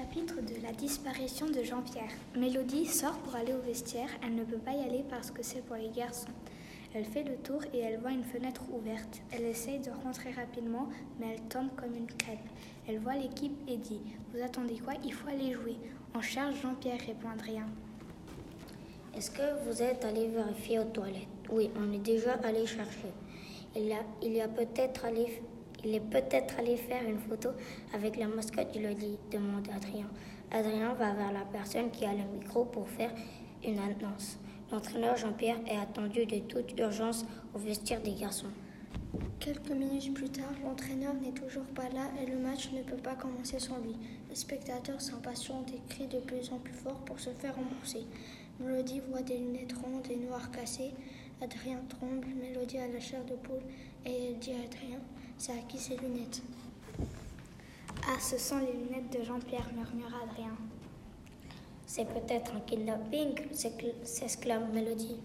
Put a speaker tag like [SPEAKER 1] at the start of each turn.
[SPEAKER 1] Chapitre de la disparition de Jean-Pierre. Mélodie sort pour aller au vestiaire. Elle ne peut pas y aller parce que c'est pour les garçons. Elle fait le tour et elle voit une fenêtre ouverte. Elle essaye de rentrer rapidement, mais elle tombe comme une crêpe. Elle voit l'équipe et dit Vous attendez quoi? Il faut aller jouer. En charge, Jean-Pierre répond Adrien.
[SPEAKER 2] Est-ce que vous êtes allé vérifier aux toilettes? Oui, on est déjà allé chercher. Il, y a, a peut-être allé il est peut-être allé faire une photo avec la mascotte du Lodi, demande Adrien. Adrien va vers la personne qui a le micro pour faire une annonce. L'entraîneur Jean-Pierre est attendu de toute urgence au vestiaire des garçons.
[SPEAKER 3] Quelques minutes plus tard, l'entraîneur n'est toujours pas là et le match ne peut pas commencer sans lui. Les spectateurs s'impatientent et crient de plus en plus fort pour se faire rembourser. Mélodie voit des lunettes rondes et noires cassées. Adrien tremble, Mélodie a la chair de poule et elle dit à Adrien C'est à qui ces lunettes?
[SPEAKER 1] Ah, ce sont les lunettes de Jean-Pierre, murmura Adrien.
[SPEAKER 2] C'est peut-être un kidnapping, s'exclame Mélodie.